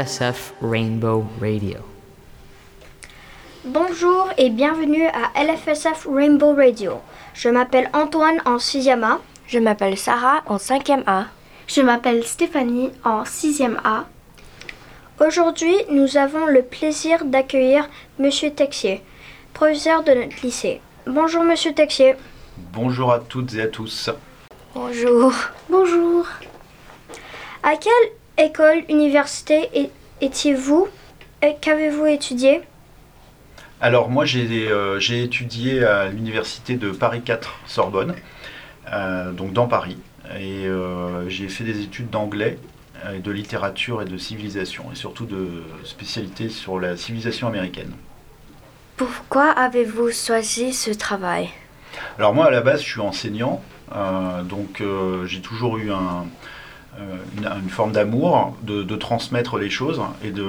LFSF Rainbow Radio. Bonjour et bienvenue à LFSF Rainbow Radio. Je m'appelle Antoine en 6e A. Je m'appelle Sarah en 5e A. Je m'appelle Stéphanie en 6e A. Aujourd'hui, nous avons le plaisir d'accueillir Monsieur Texier, professeur de notre lycée. Bonjour Monsieur Texier. Bonjour à toutes et à tous. Bonjour. Bonjour. À quelle école, université étiez-vous et qu'avez-vous étudié? Alors moi j'ai euh, étudié à l'université de Paris 4 Sorbonne, euh, donc dans Paris, et euh, j'ai fait des études d'anglais, euh, de littérature et de civilisation, et surtout de spécialité sur la civilisation américaine. Pourquoi avez-vous choisi ce travail? Alors moi à la base je suis enseignant, euh, donc euh, j'ai toujours eu un, euh, une, une forme d'amour de, de transmettre les choses et, de,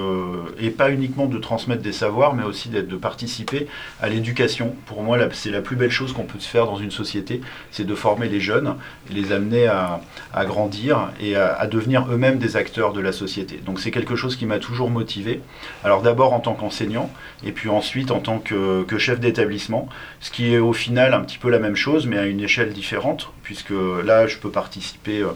et pas uniquement de transmettre des savoirs mais aussi de participer à l'éducation. Pour moi c'est la plus belle chose qu'on peut se faire dans une société, c'est de former les jeunes les amener à, à grandir et à, à devenir eux-mêmes des acteurs de la société. Donc c'est quelque chose qui m'a toujours motivé. Alors d'abord en tant qu'enseignant et puis ensuite en tant que, que chef d'établissement, ce qui est au final un petit peu la même chose mais à une échelle différente puisque là je peux participer euh, euh,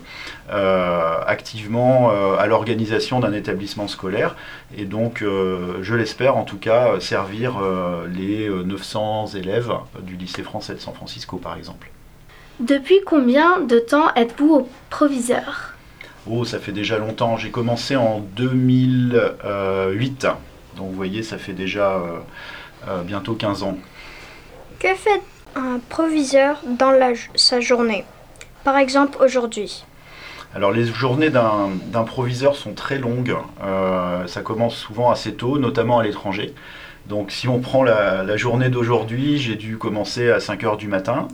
activement euh, à l'organisation d'un établissement scolaire et donc euh, je l'espère en tout cas euh, servir euh, les euh, 900 élèves du lycée français de San Francisco par exemple. Depuis combien de temps êtes-vous au proviseur? Oh, ça fait déjà longtemps. J'ai commencé en 2008. Donc vous voyez, ça fait déjà euh, euh, bientôt 15 ans. Que fait un proviseur dans la sa journée? Par exemple aujourd'hui. Alors les journées d'un proviseur sont très longues. Euh, ça commence souvent assez tôt, notamment à l'étranger. Donc si on prend la, journée d'aujourd'hui, j'ai dû commencer à 5 heures du matin.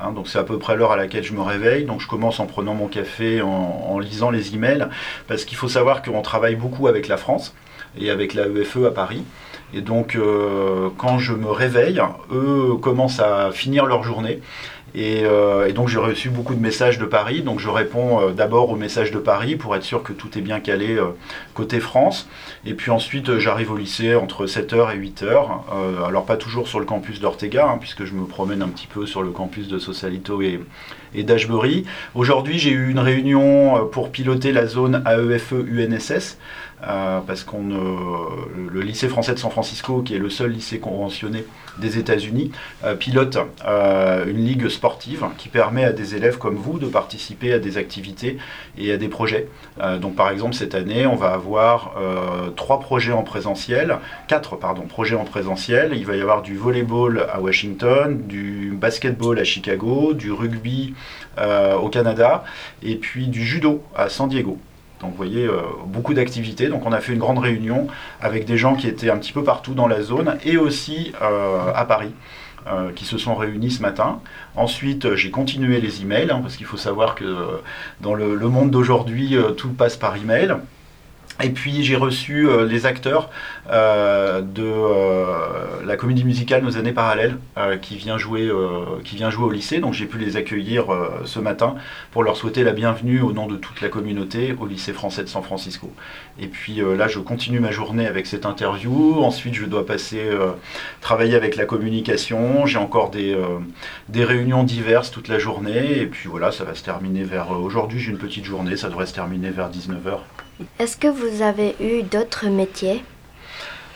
Hein, donc c'est à peu près l'heure à laquelle je me réveille. Donc je commence en prenant mon café, en, en lisant les emails, parce qu'il faut savoir qu'on travaille beaucoup avec la France et avec la EFE à Paris. Et donc euh, quand je me réveille, eux commencent à finir leur journée. Et, euh, et donc j'ai reçu beaucoup de messages de Paris. Donc je réponds euh, d'abord aux messages de Paris pour être sûr que tout est bien calé euh, côté France. Et puis ensuite j'arrive au lycée entre 7h et 8h. Euh, alors pas toujours sur le campus d'Ortega, hein, puisque je me promène un petit peu sur le campus de Sausalito et, et d'Ashbury. Aujourd'hui j'ai eu une réunion pour piloter la zone E AEFE UNSS. Euh, parce qu'on euh, le lycée français de San Francisco, qui est le seul lycée conventionné des États-Unis, euh, pilote euh, une ligue sportive qui permet à des élèves comme vous de participer à des activités et à des projets. Donc par exemple cette année, on va avoir trois projets en présentiel, quatre pardon projets en présentiel. Il va y avoir du volleyball à Washington, du basketball à Chicago, du rugby au Canada et puis du judo à San Diego. Donc vous voyez, euh, beaucoup d'activités. Donc on a fait une grande réunion avec des gens qui étaient un petit peu partout dans la zone et aussi euh, à Paris. euh, qui se sont réunis ce matin. Ensuite, j'ai continué les emails, hein, parce qu'il faut savoir que dans le, monde d'aujourd'hui, tout passe par email. Et puis j'ai reçu euh, les acteurs euh, de euh, la comédie musicale Nos années parallèles euh, qui, vient jouer, euh, qui vient jouer au lycée. Donc j'ai pu les accueillir euh, ce matin pour leur souhaiter la bienvenue au nom de toute la communauté au lycée français de San Francisco. Et puis euh, là je continue ma journée avec cette interview. Ensuite je dois passer euh, travailler avec la communication. J'ai encore des, euh, des réunions diverses toute la journée. Et puis voilà, ça va se terminer vers... euh, Aujourd'hui j'ai une petite journée, ça devrait se terminer vers 19h. Est-ce que vous avez eu d'autres métiers?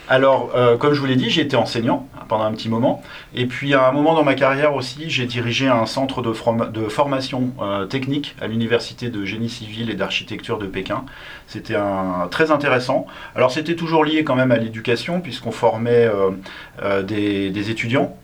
Alors, euh, comme je vous l'ai dit, j'ai été enseignant pendant un petit moment. Et puis, à un moment dans ma carrière aussi, j'ai dirigé un centre de, forma- de formation euh, technique à l'Université de génie civil et d'architecture de Pékin. C'était très intéressant. Alors, c'était toujours lié quand même à l'éducation, puisqu'on formait euh, des, étudiants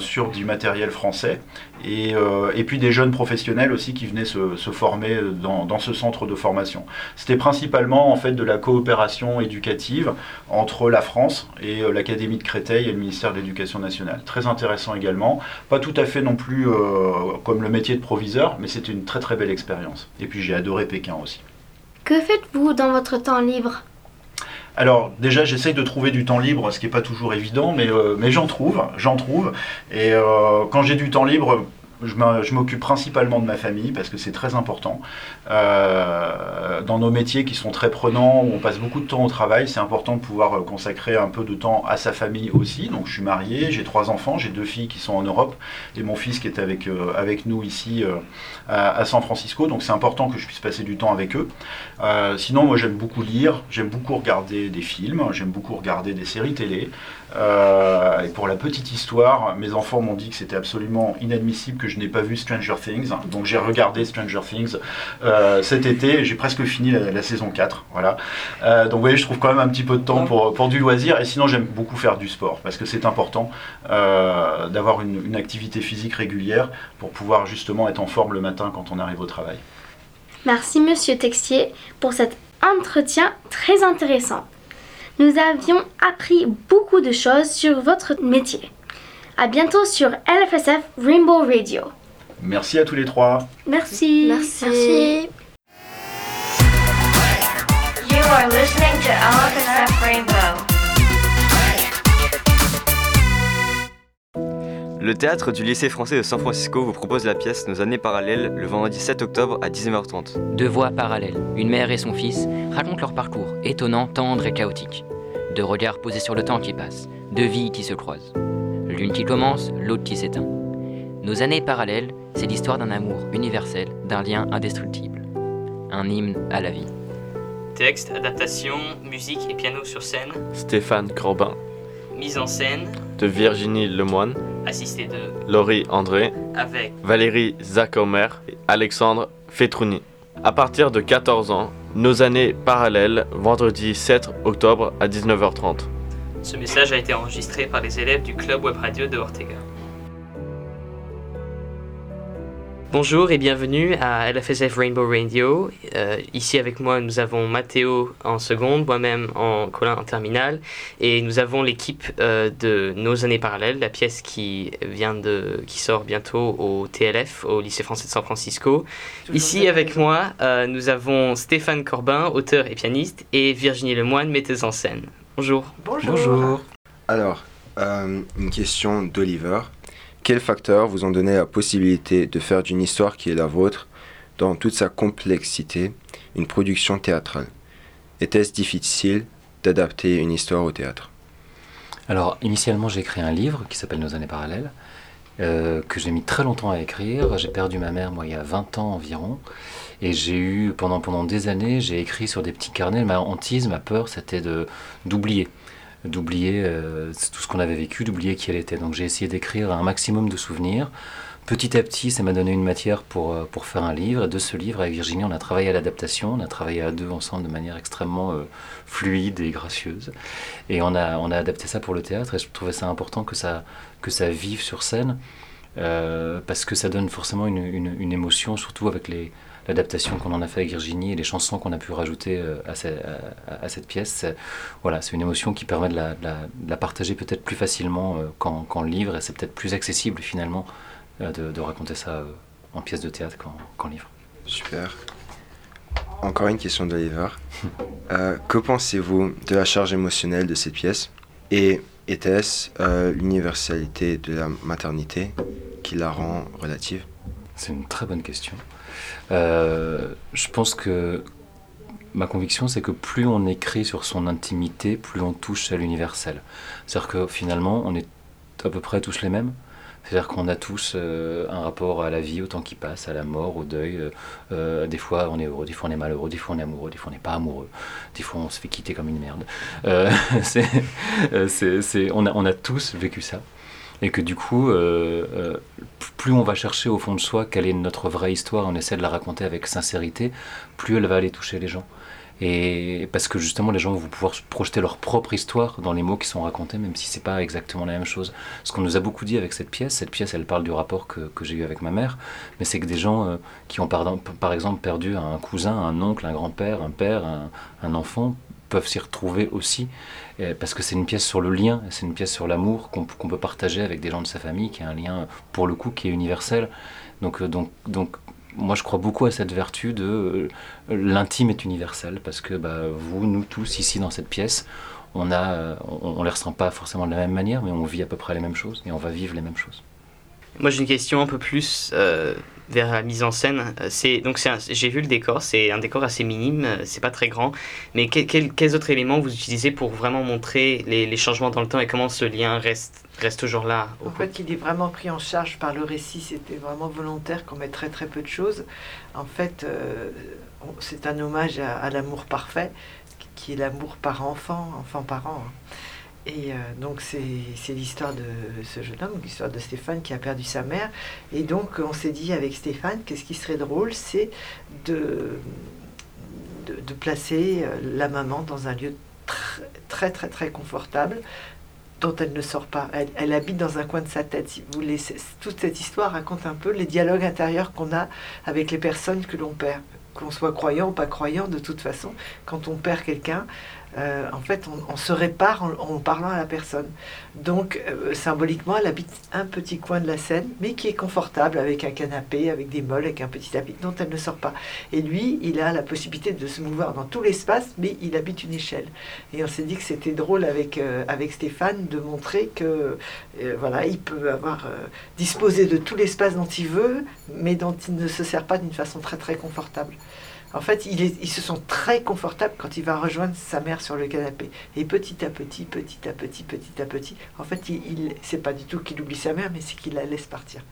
sur du matériel français. Et, euh, et puis des jeunes professionnels aussi qui venaient se, former dans, ce centre de formation. C'était principalement en fait de la coopération éducative entre la France et euh, l'Académie de Créteil et le ministère de l'Éducation nationale. Très intéressant également. Pas tout à fait non plus euh, comme le métier de proviseur, mais c'était une très très belle expérience. Et puis j'ai adoré Pékin aussi. Que faites-vous dans votre temps libre? Alors déjà j'essaye de trouver du temps libre, ce qui n'est pas toujours évident, mais, euh, mais j'en trouve, j'en trouve. Et euh, quand j'ai du temps libre, je m'occupe principalement de ma famille parce que c'est très important. Euh, dans nos métiers qui sont très prenants, où on passe beaucoup de temps au travail, c'est important de pouvoir euh, consacrer un peu de temps à sa famille aussi. Donc je suis marié, j'ai trois enfants, j'ai deux filles qui sont en Europe et mon fils qui est avec, euh, avec nous ici à, San Francisco. Donc c'est important que je puisse passer du temps avec eux. sinon, moi j'aime beaucoup lire, j'aime beaucoup regarder des films, j'aime beaucoup regarder des séries télé. Et pour la petite histoire, mes enfants m'ont dit que c'était absolument inadmissible que je n'ai pas vu Stranger Things. Donc j'ai regardé Stranger Things euh, cet été. J'ai presque fini la, saison 4. Voilà. Euh, donc vous voyez, je trouve quand même un petit peu de temps pour, du loisir. Et sinon, j'aime beaucoup faire du sport parce que c'est important euh, d'avoir une activité physique régulière pour pouvoir justement être en forme le matin quand on arrive au travail. Merci Monsieur Textier pour cet entretien très intéressant. Nous avions appris beaucoup de choses sur votre métier. À bientôt sur LFSF Rainbow Radio. Merci à tous les trois. Merci. Merci. Merci. You are listening to LFSF Rainbow. Le théâtre du lycée français de San Francisco vous propose la pièce Nos années parallèles le vendredi 7 octobre à 19h30. Deux voix parallèles, une mère et son fils, racontent leur parcours, étonnant, tendre et chaotique. Deux regards posés sur le temps qui passe, deux vies qui se croisent. L'une qui commence, l'autre qui s'éteint. Nos années parallèles, c'est l'histoire d'un amour universel, d'un lien indestructible. Un hymne à la vie. Texte, adaptation, musique et piano sur scène. Stéphane Corbin. Mise en scène. De Virginie Lemoine. Assisté de. Laurie André. Avec. Valérie Zachomer et Alexandre Fetrouni. À partir de 14 ans, nos années parallèles, vendredi 7 octobre à 19h30. Ce message a été enregistré par les élèves du Club Web Radio de Ortega. Bonjour et bienvenue à LFSF Rainbow Radio. Euh, ici avec moi, nous avons Mathéo en seconde, moi-même en Colin en terminale, et nous avons l'équipe euh, de Nos années parallèles, la pièce qui vient de, qui sort bientôt au TLF, au lycée français de San Francisco. Ici avec moi, euh, nous avons Stéphane Corbin, auteur et pianiste, et Virginie Lemoine, metteuse en scène. Bonjour. Bonjour. Alors, une question d'Oliver. Quels facteurs vous ont donné la possibilité de faire d'une histoire qui est la vôtre, dans toute sa complexité, une production théâtrale? Était-ce difficile d'adapter une histoire au théâtre? Alors, initialement, j'ai écrit un livre qui s'appelle Nos années parallèles, euh, que j'ai mis très longtemps à écrire. J'ai perdu ma mère, moi, il y a 20 ans environ. Et j'ai eu, pendant, pendant des années, j'ai écrit sur des petits carnets. Ma hantise, ma peur, c'était d'oublier d'oublier euh, tout ce qu'on avait vécu, d'oublier qui elle était. Donc j'ai essayé d'écrire un maximum de souvenirs. Petit à petit, ça m'a donné une matière pour, euh, pour faire un livre. Et de ce livre, avec Virginie, on a travaillé à l'adaptation. On a travaillé à deux ensemble de manière extrêmement euh, fluide et gracieuse. Et on a, on a adapté ça pour le théâtre. Et je trouvais ça important que ça, que ça vive sur scène. parce que ça donne forcément une, une, une émotion, surtout avec les, l'adaptation qu'on en a fait avec Virginie et les chansons qu'on a pu rajouter euh, à, cette pièce. Voilà, c'est une émotion qui permet de la, partager peut-être plus facilement euh, qu'en livre et c'est peut-être plus accessible finalement euh, de, raconter ça en pièce de théâtre qu'en livre. Super. Encore une question d'Oliver. que pensez-vous de la charge émotionnelle de cette pièce Et était-ce l'universalité de la maternité qui la rend relative? C'est une très bonne question. Euh, je pense que ma conviction, c'est que plus on écrit sur son intimité, plus on touche à l'universel. C'est-à-dire que finalement, on est à peu près tous les mêmes. C'est-à-dire qu'on a tous euh, un rapport à la vie, au temps qui passe, à la mort, au deuil. Euh, des fois on est heureux, des fois on est malheureux, des fois on est amoureux, des fois on n'est pas amoureux, des fois on se fait quitter comme une merde. c'est, on, a, on a tous vécu ça et que du coup, euh, euh, plus on va chercher au fond de soi quelle est notre vraie histoire, on essaie de la raconter avec sincérité, plus elle va aller toucher les gens. Et parce que justement, les gens vont pouvoir projeter leur propre histoire dans les mots qui sont racontés, même si c'est pas exactement la même chose. Ce qu'on nous a beaucoup dit avec cette pièce, cette pièce, elle parle du rapport que, j'ai eu avec ma mère, mais c'est que des gens euh, qui ont par, exemple perdu un cousin, un oncle, un grand-père, un père, un enfant, peuvent s'y retrouver aussi, parce que c'est une pièce sur le lien, c'est une pièce sur l'amour qu'on peut partager avec des gens de sa famille, qui est un lien, pour le coup, qui est universel. Donc, euh, donc, donc moi, je crois beaucoup à cette vertu de euh, l'intime est universel, parce que bah, vous, nous tous, ici dans cette pièce, on a, euh, on, les ressent pas forcément de la même manière, mais on vit à peu près les mêmes choses, et on va vivre les mêmes choses. Moi j'ai une question un peu plus euh, vers la mise en scène. Euh, C'est donc j'ai vu le décor, c'est un décor assez minime, euh, c'est pas très grand. Mais quel- quel- quels autres éléments vous utilisez pour vraiment montrer les, les changements dans le temps et comment ce lien reste reste toujours là au En fait, il est vraiment pris en charge par le récit. C'était vraiment volontaire qu'on mette très très peu de choses. En fait, euh, c'est un hommage à, à l'amour parfait, qui est l'amour par enfant, enfant-parent. hein. Et euh, donc c'est l'histoire de ce jeune homme, l'histoire de Stéphane qui a perdu sa mère. Et donc on s'est dit avec Stéphane, qu'est-ce qui serait drôle, c'est de, de, placer euh, la maman dans un lieu tr- très très très confortable dont elle ne sort pas. Elle, elle habite dans un coin de sa tête. Si vous voulez, toute cette histoire raconte un peu les dialogues intérieurs qu'on a avec les personnes que l'on perd. Qu'on soit croyant ou pas croyant, de toute façon, quand on perd quelqu'un, euh, en fait, on, se répare en, parlant à la personne. Donc, euh, symboliquement, elle habite un petit coin de la scène, mais qui est confortable, avec un canapé, avec des molles, avec un petit tapis, dont elle ne sort pas. Et lui, il a la possibilité de se mouvoir dans tout l'espace, mais il habite une échelle. Et on s'est dit que c'était drôle avec, euh, avec Stéphane de montrer que voilà, il peut avoir disposé de tout l'espace dont il veut, mais dont il ne se sert pas d'une façon très très confortable. En fait, il est- ils se sont très confortables quand il va rejoindre sa mère sur le canapé. Et petit à petit, petit à petit, petit à petit, en fait, il, il- c'est pas du tout qu'il oublie sa mère, mais c'est qu'il la laisse partir.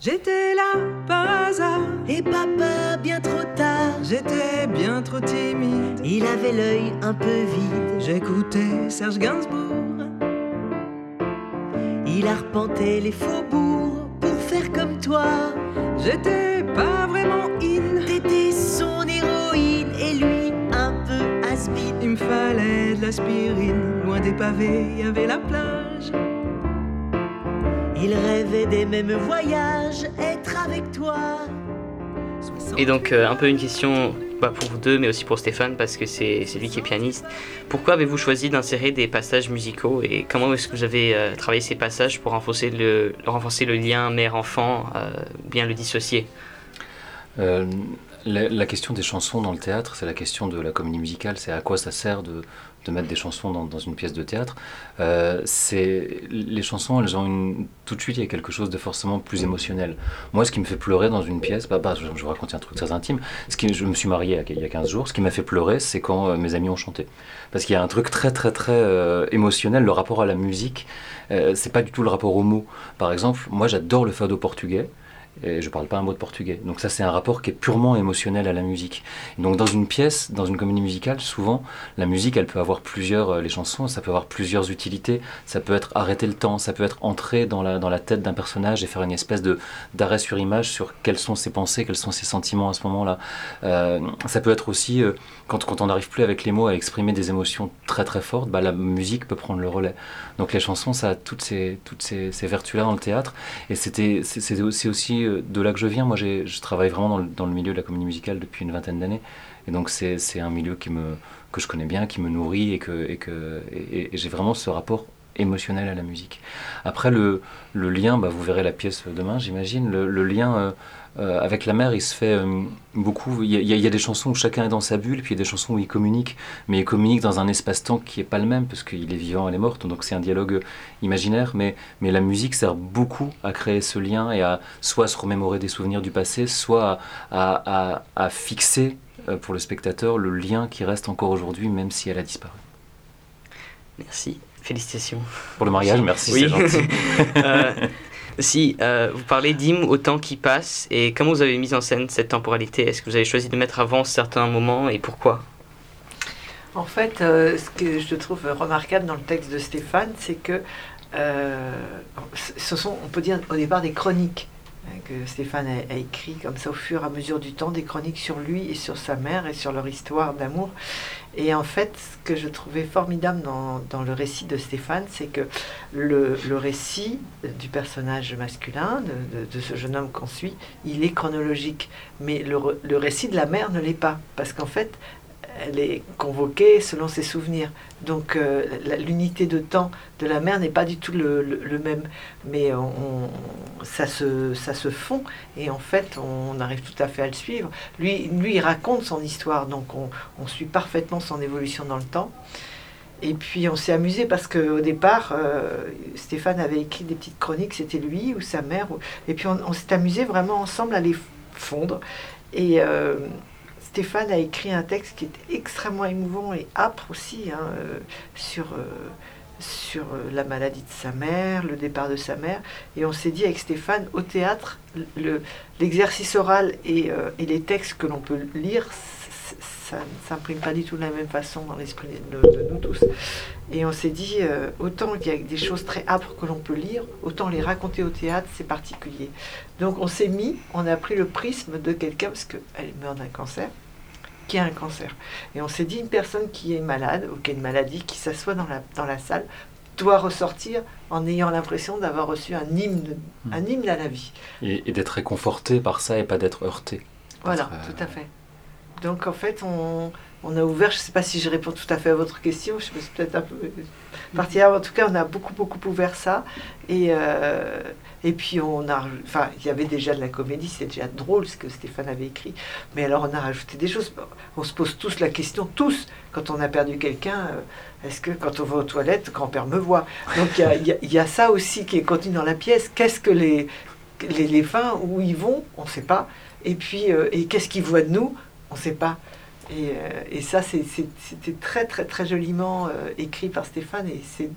J'étais là par hasard et papa bien trop tard. J'étais bien trop timide. Il avait l'œil un peu vide. J'écoutais Serge Gainsbourg. Il arpentait les faubourgs pour faire comme toi. J'étais pas vraiment in. T'étais Il me fallait de l'aspirine. Loin des pavés, y avait la plage. Il rêvait des mêmes voyages, être avec toi. Et donc, euh, un peu une question bah, pour vous deux, mais aussi pour Stéphane, parce que c'est c'est lui qui est pianiste. Pourquoi avez-vous choisi d'insérer des passages musicaux et comment est-ce que vous avez euh, travaillé ces passages pour renforcer le, renforcer le lien mère-enfant, euh, ou bien le dissocier? Euh, la, question des chansons dans le théâtre, c'est la question de la comédie musicale, c'est à quoi ça sert de, mettre des chansons dans, une pièce de théâtre. Euh, les chansons, elles ont une, tout de suite il y a quelque chose de forcément plus émotionnel. Moi, ce qui me fait pleurer dans une pièce, bah, bah, je, vous raconte un truc très intime. Ce qui, je me suis marié il y a 15 jours. Ce qui m'a fait pleurer, c'est quand euh, mes amis ont chanté, parce qu'il y a un truc très très très euh, émotionnel. Le rapport à la musique, c'est pas du tout le rapport aux mots. Par exemple, moi, j'adore le fado portugais et je parle pas un mot de portugais. Donc ça c'est un rapport qui est purement émotionnel à la musique. Donc dans une pièce, dans une comédie musicale, souvent la musique elle peut avoir plusieurs, euh, les chansons, ça peut avoir plusieurs utilités. Ça peut être arrêter le temps, ça peut être entrer dans la, dans la tête d'un personnage et faire une espèce de d'arrêt sur image sur quelles sont ses pensées, quels sont ses sentiments à ce moment-là. Euh, ça peut être aussi euh, quand, quand on n'arrive plus avec les mots à exprimer des émotions très très fortes, bah, la musique peut prendre le relais. Donc les chansons, ça a toutes ces, toutes vertus-là dans le théâtre. Et c'était, c'est aussi, euh, de là que je viens. Moi, je travaille vraiment dans le, dans le milieu de la comédie musicale depuis une vingtaine d'années. Et donc c'est un milieu qui me, que je connais bien, qui me nourrit et que, et que et j'ai vraiment ce rapport émotionnel à la musique. Après, le, lien, bah, vous verrez la pièce demain, j'imagine, le, lien euh, euh, avec la mère, il se fait euh, beaucoup. Il y, a, des chansons où chacun est dans sa bulle, puis il y a des chansons où il communique, mais il communique dans un espace-temps qui n'est pas le même, parce qu'il est vivant, elle est morte, donc c'est un dialogue imaginaire, mais, la musique sert beaucoup à créer ce lien et à soit se remémorer des souvenirs du passé, soit à, fixer pour le spectateur le lien qui reste encore aujourd'hui, même si elle a disparu. Merci, félicitations. Pour le mariage, merci, Oui. c'est gentil. Euh, si, euh, vous parlez d'hymne au temps qui passe, et comment vous avez mis en scène cette temporalité? Est-ce que vous avez choisi de mettre avant certains moments et pourquoi? En fait, euh, ce que je trouve remarquable dans le texte de Stéphane, c'est que euh, ce sont, on peut dire au départ, des chroniques hein, que Stéphane a, a écrit comme ça au fur et à mesure du temps, des chroniques sur lui et sur sa mère et sur leur histoire d'amour. Et en fait, ce que je trouvais formidable dans, le récit de Stéphane, c'est que le, récit du personnage masculin, de, ce jeune homme qu'on suit, il est chronologique. Mais le récit de la mère ne l'est pas. Parce qu'en fait, elle est convoquée selon ses souvenirs. Donc euh, l'unité de temps de la mère n'est pas du tout le, même. Mais on, ça, se, ça se fond et en fait on arrive tout à fait à le suivre. Lui, lui il raconte son histoire, donc on, on suit parfaitement son évolution dans le temps. Et puis on s'est amusé parce qu'au départ, euh, Stéphane avait écrit des petites chroniques, c'était lui ou sa mère. Et puis on, s'est amusé vraiment ensemble à les fondre. Et euh, Stéphane a écrit un texte qui est extrêmement émouvant et âpre aussi hein, euh, sur, sur la maladie de sa mère, le départ de sa mère. Et on s'est dit avec Stéphane, au théâtre, l'exercice oral et, et, les textes que l'on peut lire, ça ne s'imprime pas du tout de la même façon dans l'esprit de, nous tous. Et on s'est dit, euh, autant qu'il y a des choses très âpres que l'on peut lire, autant les raconter au théâtre, c'est particulier. Donc on s'est mis, on a pris le prisme de quelqu'un, parce qu'elle meurt d'un cancer, qui a un cancer. Et on s'est dit, une personne qui est malade, ou qui a une maladie, qui s'assoit dans la, dans la salle, doit ressortir en ayant l'impression d'avoir reçu un hymne, hmm. un hymne à la vie. Et, d'être réconforté par ça et pas d'être heurté. Voilà, tout à fait. Donc en fait, on, a ouvert, je ne sais pas si je réponds tout à fait à votre question, je suis peut-être un peu En tout cas, on a beaucoup, beaucoup ouvert ça. Et, euh, et puis, on a, enfin, il y avait déjà de la comédie, c'est déjà drôle ce que Stéphane avait écrit. Mais alors, on a rajouté des choses. On se pose tous la question, tous, quand on a perdu quelqu'un, euh, est-ce que quand on va aux toilettes, grand-père me voit? Donc, il y, a, ça aussi qui est contenu dans la pièce. Qu'est-ce que les, les, les fins, où ils vont, on ne sait pas. Et puis, euh, et qu'est-ce qu'ils voient de nous? On ne sait pas. Et, euh, ça, c'était très, très, très joliment euh, écrit par Stéphane et c'est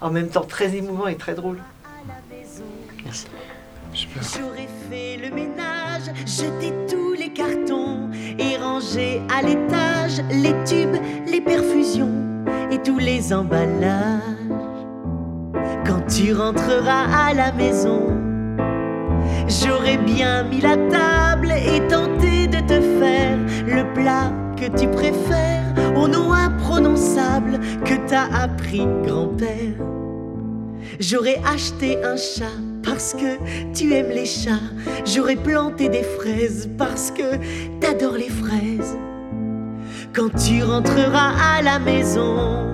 en même temps très émouvant et très drôle. Merci. J'aurais fait le ménage, jeté tous les cartons et rangé à l'étage les tubes, les perfusions et tous les emballages. Quand tu rentreras à la maison, j'aurais bien mis la table et tenté faire le plat que tu préfères au nom imprononçable que t'as appris grand-père. J'aurais acheté un chat parce que tu aimes les chats. J'aurais planté des fraises parce que t'adores les fraises. Quand tu rentreras à la maison,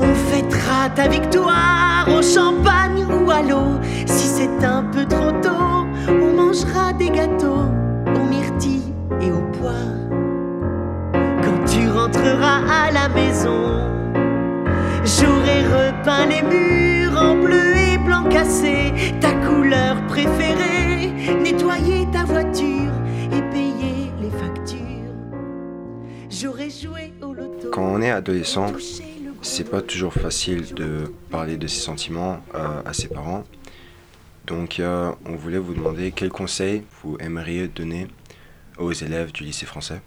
on fêtera ta victoire au champagne ou à l'eau. Si c'est un peu trop tôt, on mangera des gâteaux et aux pois. Quand tu rentreras à la maison, j'aurai repeint les murs en bleu et blanc cassé, ta couleur préférée, nettoyer ta voiture et payer les factures. J'aurais joué au loto. Quand on est adolescent, c'est pas toujours facile de parler de ses sentiments euh, à ses parents. Donc, euh, on voulait vous demander quels conseils vous aimeriez donner aux élèves du lycée français.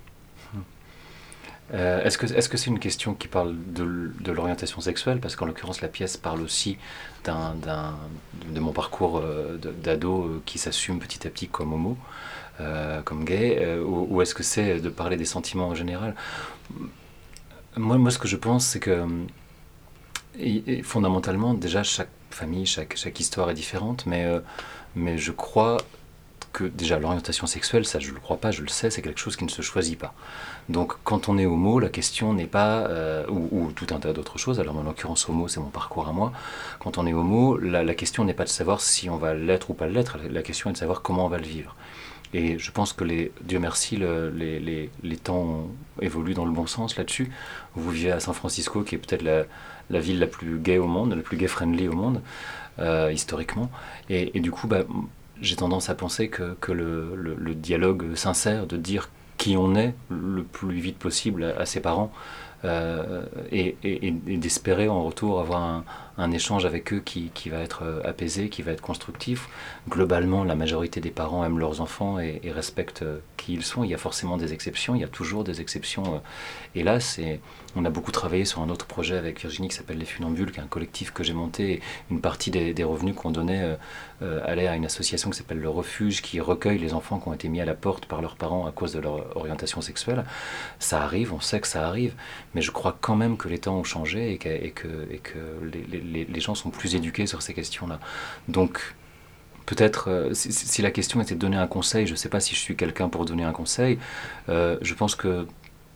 Euh, est-ce que est-ce que c'est une question qui parle de, l'orientation sexuelle? Parce qu'en l'occurrence la pièce parle aussi d'un, de mon parcours d'ado qui s'assume petit à petit comme homo, comme gay, ou, est-ce que c'est de parler des sentiments en général? Moi, moi, ce que je pense, c'est que fondamentalement, déjà, chaque famille, chaque, chaque histoire est différente, mais, euh, mais je crois que déjà l'orientation sexuelle, ça je le crois pas, je le sais, c'est quelque chose qui ne se choisit pas. Donc quand on est homo, la question n'est pas, euh, ou, tout un tas d'autres choses, alors en l'occurrence homo c'est mon parcours à moi, quand on est homo, la, la question n'est pas de savoir si on va l'être ou pas l'être, la question est de savoir comment on va le vivre. Et je pense que, les, Dieu merci, les, les, les, temps évoluent dans le bon sens là-dessus. Vous vivez à San Francisco, qui est peut-être la, la, ville la plus gay au monde, la plus gay-friendly au monde, euh, historiquement. Et, et, du coup, bah, j'ai tendance à penser que, que le, dialogue sincère, de dire qui on est le plus vite possible à, ses parents, euh, et, d'espérer en retour avoir un, échange avec eux qui, qui, va être euh, apaisé, qui va être constructif. Globalement, la majorité des parents aiment leurs enfants et, respectent euh, qui ils sont. Il y a forcément des exceptions, il y a toujours des exceptions. Euh. Et là, on a beaucoup travaillé sur un autre projet avec Virginie qui s'appelle Les Funambules, qui est un collectif que j'ai monté. Une partie des, revenus qu'on donnait allait à une association qui s'appelle Le Refuge, qui recueille les enfants qui ont été mis à la porte par leurs parents à cause de leur orientation sexuelle. Ça arrive, on sait que ça arrive, mais je crois quand même que les temps ont changé et que, les gens sont plus éduqués sur ces questions-là. Donc, peut-être, euh, si, la question était de donner un conseil, je ne sais pas si je suis quelqu'un pour donner un conseil, euh, je pense que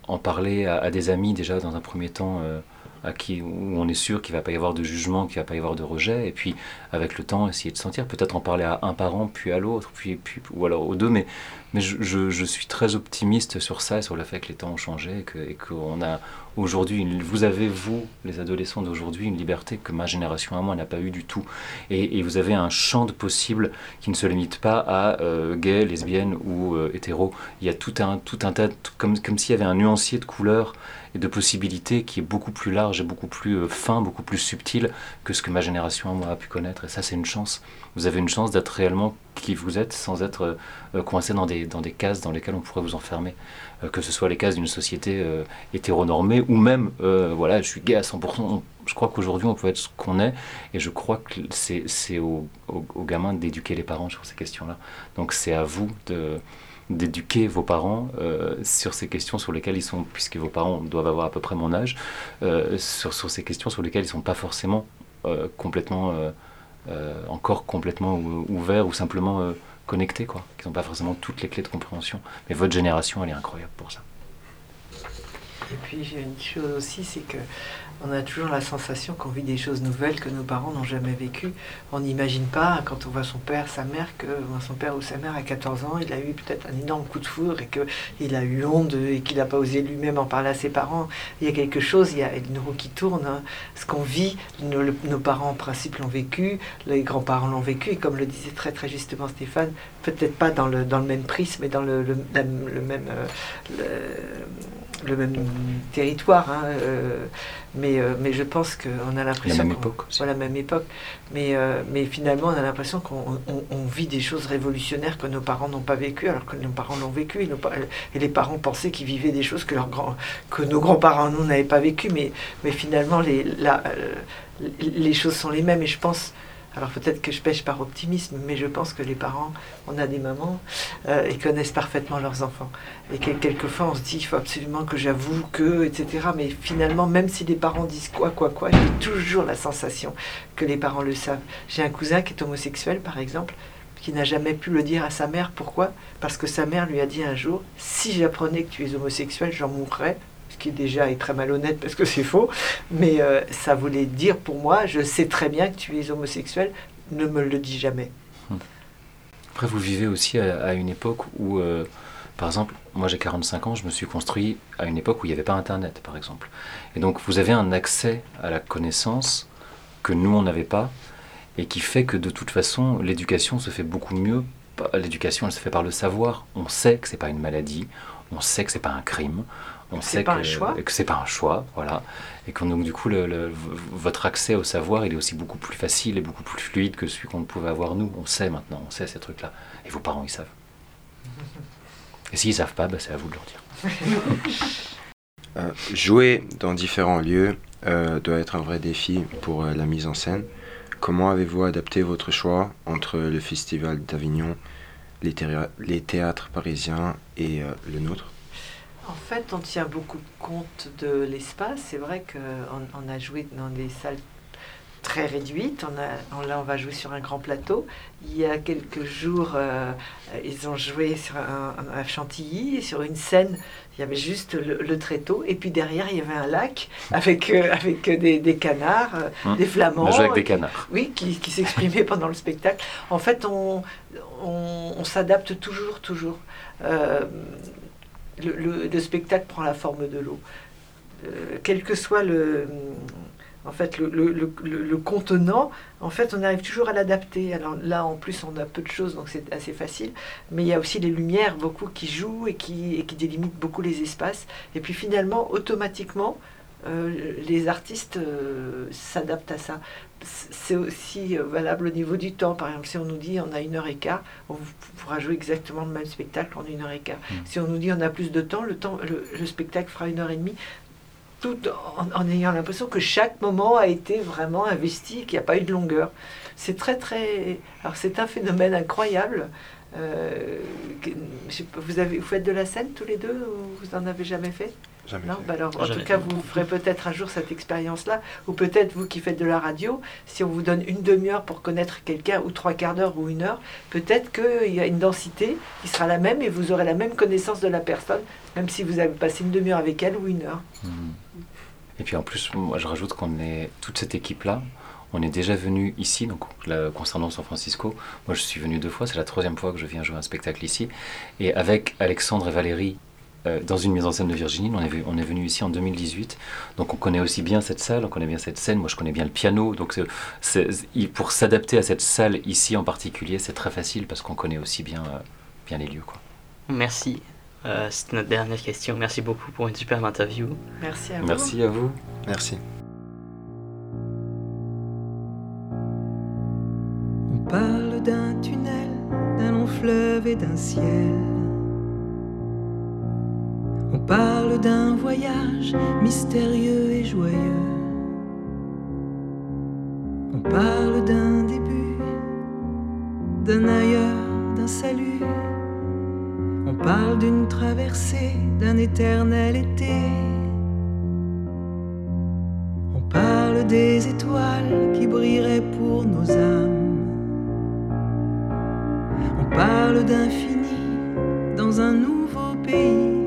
en parler à, des amis déjà dans un premier temps, euh, à qui, où on est sûr qu'il ne va pas y avoir de jugement, qu'il ne va pas y avoir de rejet, et puis avec le temps, essayer de sentir, peut-être en parler à un parent, puis à l'autre, puis, puis, ou alors aux deux, mais, mais je, je, je, suis très optimiste sur ça, sur le fait que les temps ont changé, et qu'on a aujourd'hui, vous avez, vous, les adolescents d'aujourd'hui, une liberté que ma génération à moi n'a pas eu du tout, et, vous avez un champ de possibles qui ne se limite pas à euh, gay, lesbienne ou euh, il y a tout un, tout un tas, comme, comme s'il y avait un nuancier de couleurs, et de possibilités qui est beaucoup plus large et beaucoup plus euh, fin, beaucoup plus subtil que ce que ma génération à moi a pu connaître. Et ça, c'est une chance. Vous avez une chance d'être réellement qui vous êtes sans être euh, coincé dans des, dans des cases dans lesquelles on pourrait vous enfermer. Euh, que ce soit les cases d'une société hétéronormée ou même, voilà, je suis gay à 100%. je crois qu'aujourd'hui, on peut être ce qu'on est. Et je crois que c'est aux au, gamins d'éduquer les parents sur ces questions-là. Donc c'est à vous d'éduquer vos parents euh, sur ces questions sur lesquelles ils sont, puisque vos parents doivent avoir à peu près mon âge, euh, sur, sur, ces questions sur lesquelles ils ne sont pas forcément euh, complètement, encore complètement ouverts ou simplement connectés, quoi. Qu'ils n'ont pas forcément toutes les clés de compréhension. Mais votre génération, elle est incroyable pour ça. Et puis, j'ai une chose aussi, c'est que on a toujours la sensation qu'on vit des choses nouvelles que nos parents n'ont jamais vécues. On n'imagine pas, quand on voit son père, sa mère, que son père ou sa mère à 14 ans, il a eu peut-être un énorme coup de foudre et qu'il a eu honte et qu'il n'a pas osé lui-même en parler à ses parents. Il y a quelque chose, il y a une roue qui tourne. Hein. Ce qu'on vit, nos, parents en principe l'ont vécu, les grands-parents l'ont vécu, et comme le disait très très justement Stéphane, peut-être pas dans le, même prisme, mais dans le, même... Euh, le même territoire, hein, euh, mais, euh, mais je pense qu'on a l'impression... La même époque aussi. même époque. Mais, euh, mais finalement, on a l'impression qu'on on, on vit des choses révolutionnaires que nos parents n'ont pas vécues, alors que nos parents l'ont vécu, et, les parents pensaient qu'ils vivaient des choses que, leurs grands, que nos grands-parents, nous, n'avaient pas vécues, mais, mais finalement, les, la, les choses sont les mêmes, et je pense alors peut-être que je pêche par optimisme, mais je pense que les parents, on a des mamans, euh, ils connaissent parfaitement leurs enfants. Et que, quelquefois on se dit, il faut absolument que j'avoue que, etc. Mais finalement, même si les parents disent quoi, quoi, quoi, j'ai toujours la sensation que les parents le savent. J'ai un cousin qui est homosexuel, par exemple, qui n'a jamais pu le dire à sa mère. Pourquoi? Parce que sa mère lui a dit un jour, si j'apprenais que tu es homosexuel, j'en mourrais qui déjà est très malhonnête parce que c'est faux, mais euh, ça voulait dire pour moi, je sais très bien que tu es homosexuel, ne me le dis jamais. Hum. Après, vous vivez aussi à, à une époque où, euh, par exemple, moi j'ai 45 ans, je me suis construit à une époque où il n'y avait pas Internet, par exemple. Et donc vous avez un accès à la connaissance que nous, on n'avait pas, et qui fait que de toute façon, l'éducation se fait beaucoup mieux. L'éducation, elle se fait par le savoir. On sait que c'est pas une maladie, on sait que c'est pas un crime, on sait pas que, un choix. que c'est pas un choix, voilà. Et que donc du coup, le, le, votre accès au savoir, il est aussi beaucoup plus facile et beaucoup plus fluide que celui qu'on pouvait avoir nous. On sait maintenant, on sait ces trucs-là. Et vos parents, ils savent. Et s'ils savent pas, bah, c'est à vous de leur dire. euh, jouer dans différents lieux euh, doit être un vrai défi pour euh, la mise en scène. Comment avez-vous adapté votre choix entre le Festival d'Avignon, les, les, théâtres parisiens et euh, le nôtre? En fait, on tient beaucoup compte de l'espace. C'est vrai qu'on on a joué dans des salles très réduites. On a, on, là, on va jouer sur un grand plateau. Il y a quelques jours, euh, ils ont joué sur un, à Chantilly, sur une scène. Il y avait juste le, le, tréteau, et puis derrière, il y avait un lac avec, euh, avec des, des canards, euh, Hum. des flamands. Avec des canards. Oui, qui, qui s'exprimaient pendant le spectacle. En fait, on, on, on s'adapte toujours, toujours. Le, spectacle prend la forme de l'eau. Euh, quel que soit le, en fait, le, le, contenant, en fait, on arrive toujours à l'adapter. Alors là, en plus, on a peu de choses, donc c'est assez facile. Mais il y a aussi les lumières, beaucoup qui jouent et qui, et qui délimitent beaucoup les espaces. Et puis finalement, automatiquement, euh, les artistes euh, s'adaptent à ça. C'est aussi valable au niveau du temps. Par exemple, si on nous dit on a une heure et quart, on pourra jouer exactement le même spectacle en une heure et quart. Mmh. Si on nous dit on a plus de temps, le, temps, le, le spectacle fera une heure et demie. Tout en, en ayant l'impression que chaque moment a été vraiment investi, qu'il n'y a pas eu de longueur. C'est très très. Alors c'est un phénomène incroyable. Euh, vous, avez, vous faites de la scène tous les deux ou vous n'en avez jamais fait? Jamais non fait. bah alors, En Jamais tout cas, fait. vous ferez peut-être un jour cette expérience-là. Ou peut-être vous qui faites de la radio, si on vous donne une demi-heure pour connaître quelqu'un, ou trois quarts d'heure, ou une heure, peut-être qu'il y a une densité qui sera la même et vous aurez la même connaissance de la personne, même si vous avez passé une demi-heure avec elle ou une heure. Mmh. Et puis en plus, moi je rajoute qu'on est toute cette équipe-là, on est déjà venu ici, donc là, concernant San Francisco. Moi je suis venu deux fois, c'est la troisième fois que je viens jouer un spectacle ici. Et avec Alexandre et Valérie, euh, dans une mise en scène de Virginie, on est, vu- on est venu ici en 2018. Donc on connaît aussi bien cette salle, on connaît bien cette scène. Moi je connais bien le piano. Donc c'est- c'est- pour s'adapter à cette salle ici en particulier, c'est très facile parce qu'on connaît aussi bien, euh, bien les lieux. Quoi. Merci. Euh, C'était notre dernière question. Merci beaucoup pour une superbe interview. Merci à vous. Merci à vous. Merci. D'un ciel. On parle d'un voyage mystérieux et joyeux. On parle d'un début, d'un ailleurs, d'un salut. On parle d'une traversée, d'un éternel été. On parle des étoiles qui brilleraient pour nos âmes. On parle d'infini dans un nouveau pays.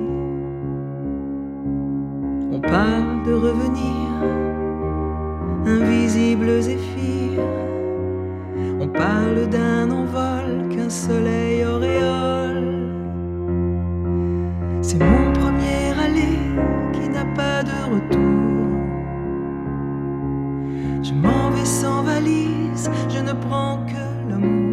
On parle de revenir, invisibles zéphyrs. On parle d'un envol qu'un soleil auréole. C'est mon premier aller qui n'a pas de retour. Je m'en vais sans valise, je ne prends que l'amour.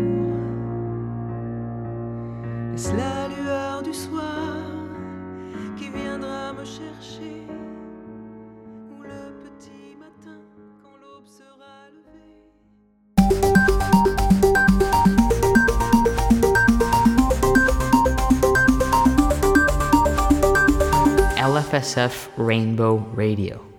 LFSF Rainbow Radio.